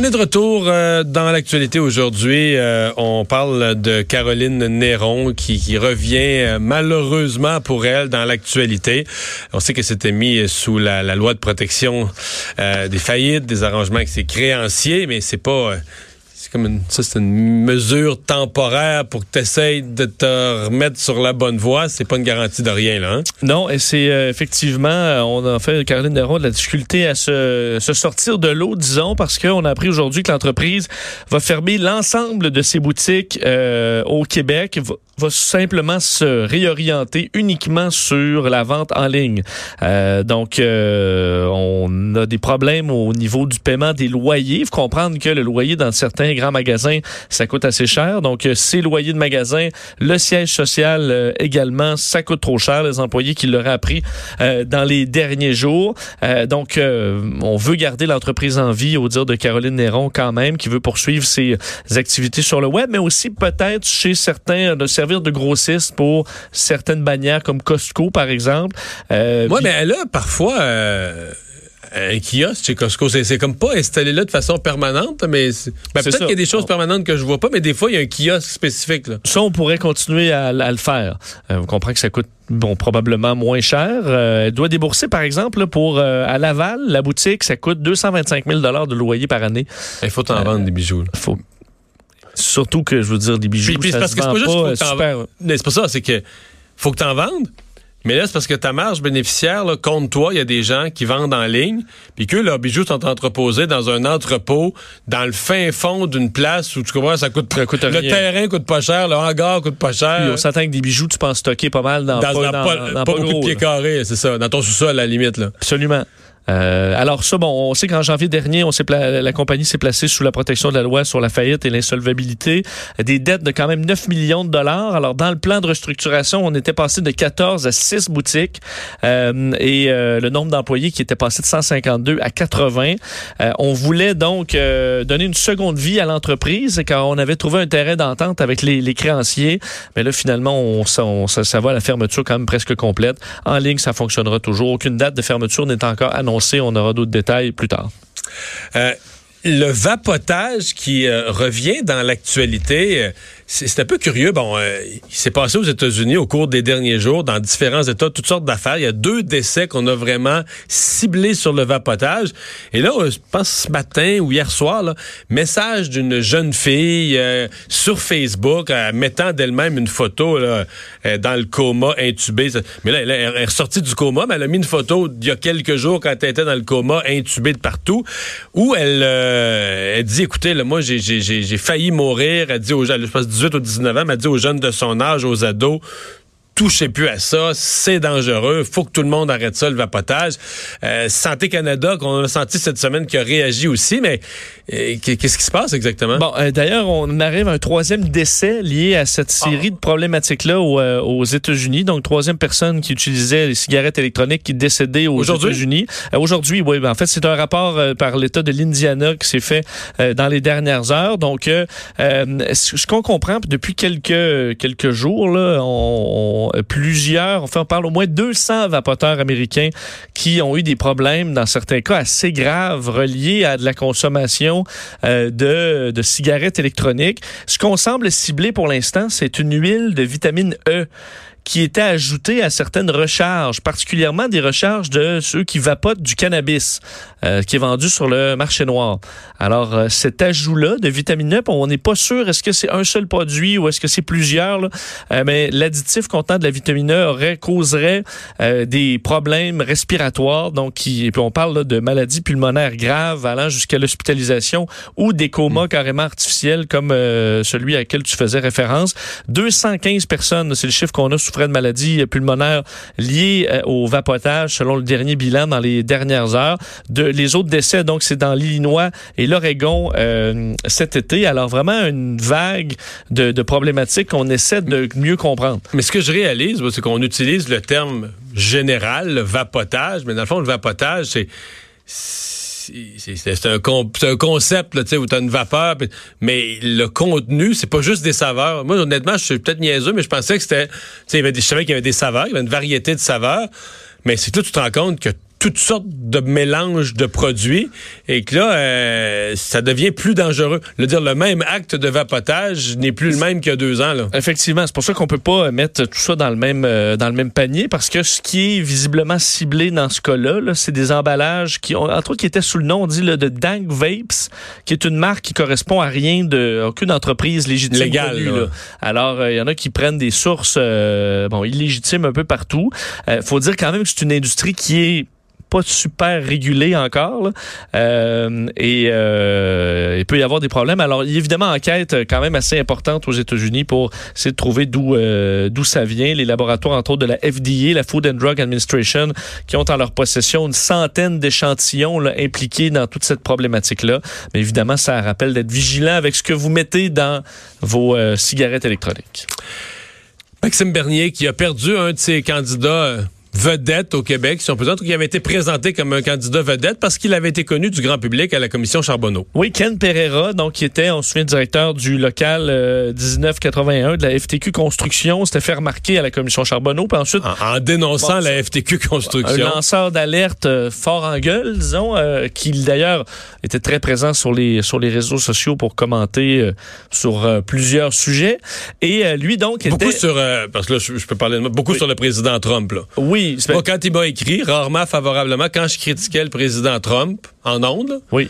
On est de retour euh, dans l'actualité aujourd'hui. Euh, on parle de Caroline Néron qui, qui revient euh, malheureusement pour elle dans l'actualité. On sait que c'était mis sous la, la, loi de protection des faillites, des arrangements avec ses créanciers, mais c'est pas c'est comme une, ça, c'est une mesure temporaire pour que tu essayes de te remettre sur la bonne voie. C'est pas une garantie de rien, là. Hein? Non, et c'est euh, effectivement, euh, on a fait, Caroline Néron, de la difficulté à se, se sortir de l'eau, disons, parce qu'on a appris aujourd'hui que l'entreprise va fermer l'ensemble de ses boutiques euh, au Québec, va, simplement se réorienter uniquement sur la vente en ligne. Euh, donc, on a des problèmes au niveau du paiement des loyers. Il faut comprendre que le loyer dans certains grands magasins, ça coûte assez cher. Donc, euh, ces loyers de magasin, le siège social euh, également, ça coûte trop cher. Les employés qui l'auraient appris euh, dans les derniers jours. donc, on veut garder l'entreprise en vie, au dire de Caroline Néron quand même, qui veut poursuivre ses activités sur le web, mais aussi peut-être chez certains de servir de grossiste pour certaines bannières comme Costco, par exemple. oui, mais elle a parfois un kiosque chez Costco. C'est comme pas installé là de façon permanente, mais ben, peut-être qu'il y a des choses permanentes que je vois pas, mais des fois, il y a un kiosque spécifique. Là. Ça, on pourrait continuer à, le faire. Euh, vous comprenez que ça coûte bon probablement moins cher. Euh, elle doit débourser, par exemple, pour euh, à Laval, la boutique, ça coûte 225 000 de loyer par année. Il faut en vendre des bijoux. Faut... Surtout que, je veux dire, des bijoux, puis, ça parce que c'est pas juste C'est pas ça, c'est que faut que tu en vendes, mais là, c'est parce que ta marge bénéficiaire, là, contre toi, il y a des gens qui vendent en ligne, puis que leurs bijoux sont entreposés dans un entrepôt, dans le fin fond d'une place où tu comprends, ça coûte, ça coûte Le terrain coûte pas cher, le hangar coûte pas cher. Puis on s'attend que des bijoux, tu penses stocker pas mal dans, dans, pas, dans, dans, pas, beaucoup de pieds carrés, c'est ça, dans ton sous-sol à la limite. Là. Absolument. Euh, alors ça, bon, on sait qu'en janvier dernier, on la compagnie s'est placée sous la protection de la loi sur la faillite et l'insolvabilité, des dettes de quand même 9 millions de dollars. Alors dans le plan de restructuration, on était passé de 14 à 6 boutiques euh, et euh, le nombre d'employés qui était passé de 152 à 80. Euh, on voulait donc euh, donner une seconde vie à l'entreprise car on avait trouvé un terrain d'entente avec les, les, créanciers. Mais là, finalement, on, on, ça va à la fermeture quand même presque complète. En ligne, ça fonctionnera toujours. Aucune date de fermeture n'est encore annoncée on aura d'autres détails plus tard. Euh, le vapotage qui euh, revient dans l'actualité, euh, c'est un peu curieux. Bon, euh, il s'est passé aux États-Unis au cours des derniers jours, dans différents États, toutes sortes d'affaires. Il y a deux décès qu'on a vraiment ciblés sur le vapotage. Et là, je pense ce matin ou hier soir, là, message d'une jeune fille euh, sur Facebook mettant d'elle-même une photo là, dans le coma intubé. Mais là, elle, est ressortie du coma, mais elle a mis une photo d'il y a quelques jours quand elle était dans le coma, intubée de partout, où elle, elle dit, écoutez, là, moi, j'ai failli mourir. Elle dit aux gens, je pense, 18 ou 19 ans, m'a dit aux jeunes de son âge, aux ados, touchez plus à ça, c'est dangereux, faut que tout le monde arrête ça, le vapotage. Euh, Santé Canada, qu'on a senti cette semaine, qui a réagi aussi, mais euh, qu'est-ce qui se passe exactement? Bon, euh, d'ailleurs, on arrive à un troisième décès lié à cette série ah. de problématiques-là aux, États-Unis. Donc, troisième personne qui utilisait les cigarettes électroniques qui décédait aux États-Unis. Aujourd'hui, oui, ben, en fait, c'est un rapport par l'État de l'Indiana qui s'est fait dans les dernières heures. Donc, ce qu'on comprend depuis quelques, quelques jours, là, on euh, plusieurs, enfin on parle au moins 200 vapoteurs américains qui ont eu des problèmes, dans certains cas assez graves, reliés à de la consommation euh, de, de cigarettes électroniques. Ce qu'on semble cibler pour l'instant, c'est une huile de vitamine E qui était ajouté à certaines recharges, particulièrement des recharges de ceux qui vapotent du cannabis, euh, qui est vendu sur le marché noir. Alors, euh, cet ajout-là de vitamine E, on n'est pas sûr, est-ce que c'est un seul produit ou est-ce que c'est plusieurs, euh, mais l'additif contenant de la vitamine E aurait, causerait des problèmes respiratoires, donc qui, et puis on parle de maladies pulmonaires graves allant jusqu'à l'hospitalisation ou des comas mm. carrément artificiels comme celui à quel tu faisais référence. 215 personnes, c'est le chiffre qu'on a souffrait de maladies pulmonaires liées euh, au vapotage, selon le dernier bilan dans les dernières heures. De les autres décès, donc c'est dans l'Illinois et l'Oregon cet été. Alors vraiment une vague de, problématiques qu'on essaie de mieux comprendre. Mais ce que je réalise, c'est qu'on utilise le terme général, le vapotage, mais dans le fond, le vapotage, c'est un, un, concept là, où tu as une vapeur, mais le contenu, c'est pas juste des saveurs. Moi, honnêtement, je suis peut-être niaiseux, mais je pensais que c'était... Je savais qu'il y avait des saveurs, il y avait une variété de saveurs, mais c'est là, tu te rends compte que toutes sortes de mélanges de produits et que là, euh, ça devient plus dangereux. Le dire, le même acte de vapotage n'est plus le même qu'il y a deux ans. Là. Effectivement, c'est pour ça qu'on peut pas mettre tout ça dans le même euh, dans le même panier parce que ce qui est visiblement ciblé dans ce cas-là, -là, c'est des emballages qui ont entre autres qui étaient sous le nom on dit de Dank Vapes, qui est une marque qui correspond à rien de aucune entreprise légitime légale. Alors il euh, y en a qui prennent des sources bon illégitimes un peu partout. faut dire quand même que c'est une industrie qui est pas super régulé encore. Euh, et euh, il peut y avoir des problèmes. Alors, il y a évidemment enquête quand même assez importante aux États-Unis pour essayer de trouver d'où euh, d'où ça vient. Les laboratoires, entre autres, de la FDA, la Food and Drug Administration, qui ont en leur possession une centaine d'échantillons impliqués dans toute cette problématique-là. Mais évidemment, ça rappelle d'être vigilant avec ce que vous mettez dans vos cigarettes électroniques. Maxime Bernier, qui a perdu un de ses candidats vedette au Québec, si on peut dire, qui avait été présenté comme un candidat vedette parce qu'il avait été connu du grand public à la commission Charbonneau. Oui, Ken Pereira, donc qui était, on se souvient, directeur du local 1981 euh, de la FTQ Construction, s'était fait remarquer à la commission Charbonneau, puis ensuite... En, dénonçant la FTQ Construction. Un lanceur d'alerte euh, fort en gueule, disons, euh, qui d'ailleurs était très présent sur les, sur les réseaux sociaux pour commenter sur plusieurs sujets. Et lui, donc, beaucoup était... sur... parce que là, je, peux parler de... Beaucoup sur le président Trump, là. Oui, moi, quand il m'a écrit, rarement favorablement, quand je critiquais le président Trump en ondes, oui,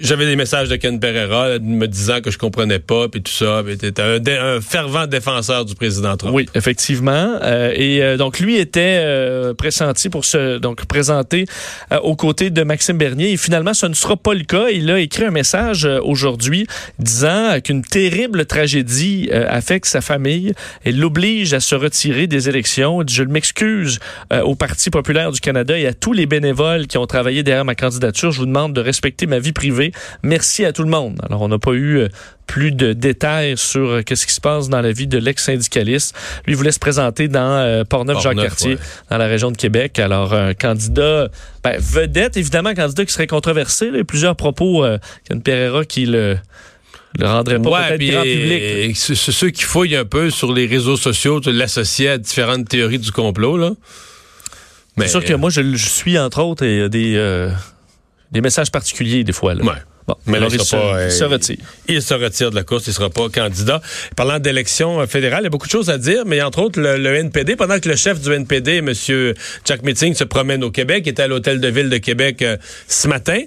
j'avais des messages de Ken Pereira me disant que je comprenais pas, puis tout ça. Puis était un, fervent défenseur du président Trump. Oui, effectivement. Euh, et euh, donc, lui était euh, pressenti pour se donc présenter aux côtés de Maxime Bernier. Et finalement, ce ne sera pas le cas. Il a écrit un message aujourd'hui disant qu'une terrible tragédie affecte sa famille et l'oblige à se retirer des élections. Je m'excuse euh, au Parti populaire du Canada et à tous les bénévoles qui ont travaillé derrière ma candidature. Je vous demande de respecter ma vie privée. Merci à tout le monde. Alors, on n'a pas eu euh, plus de détails sur euh, qu'est-ce qui se passe dans la vie de l'ex-syndicaliste. Lui voulait se présenter dans Portneuf-Jacques-Cartier, dans la région de Québec. Alors, un candidat ben, vedette, évidemment, un candidat qui serait controversé. A plusieurs propos, euh, Ken Pereira qui le le rendrait pas ouais, peut-être grand public. C'est ceux qui fouillent un peu sur les réseaux sociaux, l'associer à différentes théories du complot, là. C'est sûr que moi, je, je, suis, entre autres, et des, euh, des messages particuliers, des fois. Là. Ouais. Mais là, il, se, il, se, retire. Il se retire de la course, il ne sera pas candidat. Parlant d'élection fédérale, il y a beaucoup de choses à dire, mais entre autres, le, NPD, pendant que le chef du NPD, M. Jack Meeting, se promène au Québec, était à l'Hôtel de Ville de Québec euh, ce matin,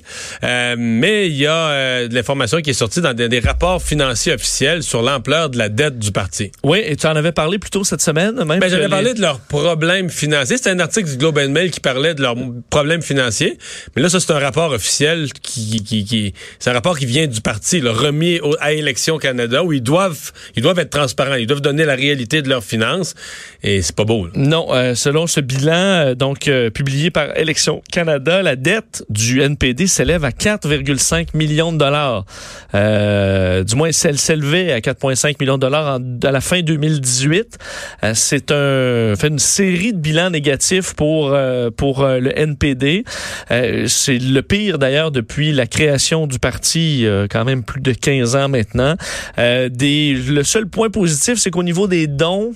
euh, mais il y a euh, de l'information qui est sortie dans des, rapports financiers officiels sur l'ampleur de la dette du parti. Oui, et tu en avais parlé plus tôt cette semaine, même. Ben, j'avais parlé de leurs problèmes financiers. C'était un article du Globe and Mail qui parlait de leurs problèmes financiers, mais là, ça, c'est un rapport officiel qui, qui, qui c'est un rapport qui vient du parti, le remis à Élections Canada, où ils doivent, ils doivent être transparents, ils doivent donner la réalité de leurs finances, et c'est pas beau. Non, euh, selon ce bilan, euh, donc euh, publié par Élections Canada, la dette du NPD s'élève à 4,5 millions de dollars. du moins, elle s'élevait à 4,5 millions de dollars à la fin 2018. c'est un, fait une série de bilans négatifs pour pour le NPD. c'est le pire d'ailleurs depuis la création du parti, euh, quand même plus de 15 ans maintenant. Euh, des, le seul point positif, c'est qu'au niveau des dons,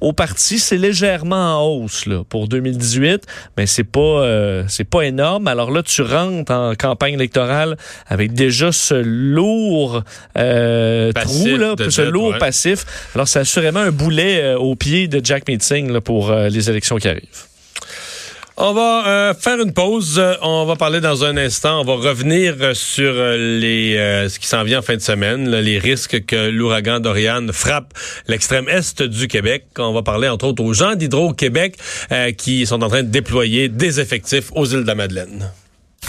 au parti, c'est légèrement en hausse là, pour 2018, mais c'est pas euh, c'est pas énorme. Alors là, tu rentres en campagne électorale avec déjà ce lourd euh, trou là, ce lourd passif. Alors c'est assurément un boulet au pied de Jack Meeting pour les élections qui arrivent. On va euh, faire une pause. On va parler dans un instant. On va revenir sur les euh, ce qui s'en vient en fin de semaine, les risques que l'ouragan Dorian frappe l'extrême est du Québec. On va parler entre autres aux gens d'Hydro-Québec euh, qui sont en train de déployer des effectifs aux îles de la Madeleine.